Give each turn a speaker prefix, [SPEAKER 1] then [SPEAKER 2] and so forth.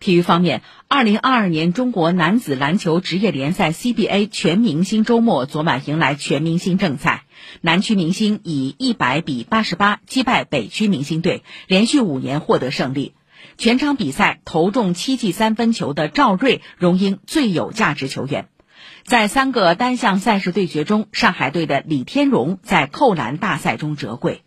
[SPEAKER 1] 体育方面，二零二二年中国男子篮球职业联赛 CBA 全明星周末昨晚迎来全明星正赛，南区明星以一百比八十八击败北区明星队，连续五年获得胜利。全场比赛投中七记三分球的赵睿荣膺最有价值球员。在三个单项赛事对决中，上海队的李天荣在扣篮大赛中折桂。